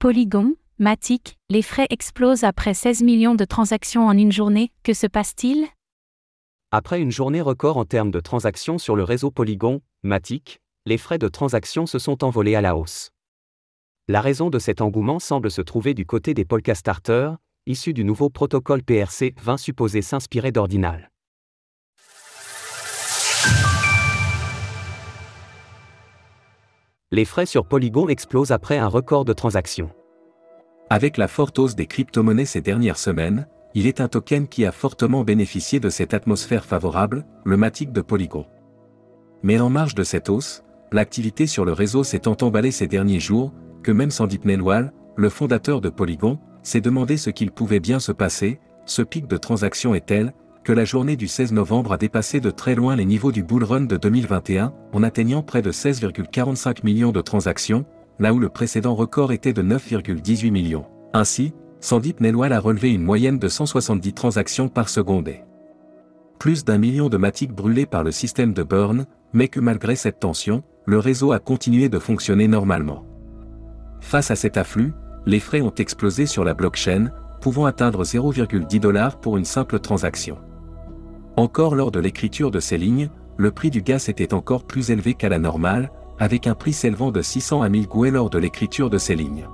Polygon, Matic, les frais explosent après 16 millions de transactions en une journée, que se passe-t-il? Après une journée record en termes de transactions sur le réseau Polygon, Matic, les frais de transaction se sont envolés à la hausse. La raison de cet engouement semble se trouver du côté des Polka Starters, issus du nouveau protocole PRC 20 supposé s'inspirer d'Ordinal. Les frais sur Polygon explosent après un record de transactions. Avec la forte hausse des crypto-monnaies ces dernières semaines, il est un token qui a fortement bénéficié de cette atmosphère favorable, le Matic de Polygon. Mais en marge de cette hausse, l'activité sur le réseau s'est tant emballée ces derniers jours, que même Sandeep Nelwal, le fondateur de Polygon, s'est demandé ce qu'il pouvait bien se passer, ce pic de transactions est tel, que la journée du 16 novembre a dépassé de très loin les niveaux du bull run de 2021, en atteignant près de 16,45 millions de transactions, là où le précédent record était de 9,18 millions. Ainsi, Sandeep Nelwal a relevé une moyenne de 170 transactions par seconde. Plus d'un million de matiques brûlées par le système de burn, mais que malgré cette tension, le réseau a continué de fonctionner normalement. Face à cet afflux, les frais ont explosé sur la blockchain, pouvant atteindre 0,10 dollars pour une simple transaction. Encore lors de l'écriture de ces lignes, le prix du gaz était encore plus élevé qu'à la normale, avec un prix s'élevant de 600 à 1000 gouets lors de l'écriture de ces lignes.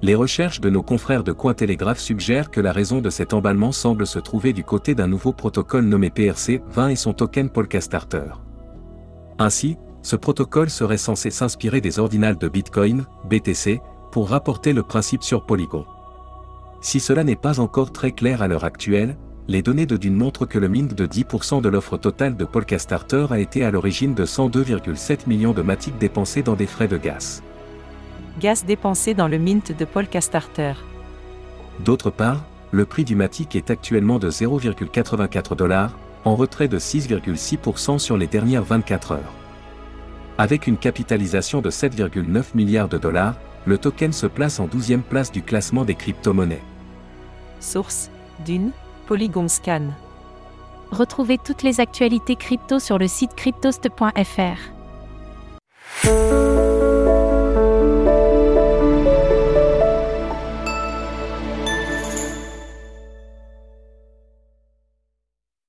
Les recherches de nos confrères de Cointelegraph suggèrent que la raison de cet emballement semble se trouver du côté d'un nouveau protocole nommé PRC-20 et son token Polkastarter. Ainsi, ce protocole serait censé s'inspirer des ordinales de Bitcoin, BTC, pour rapporter le principe sur Polygon. Si cela n'est pas encore très clair à l'heure actuelle, les données de Dune montrent que le mint de 10% de l'offre totale de Polkastarter a été à l'origine de 102,7 millions de matiques dépensés dans des frais de gaz. Gaz dépensé dans le mint de Polkastarter. D'autre part, le prix du matic est actuellement de 0,84 dollars, en retrait de 6,6% sur les dernières 24 heures. Avec une capitalisation de 7,9 milliards de dollars, le token se place en 12e place du classement des crypto-monnaies. Source Dune Polygon Scan. Retrouvez toutes les actualités crypto sur le site cryptost.fr.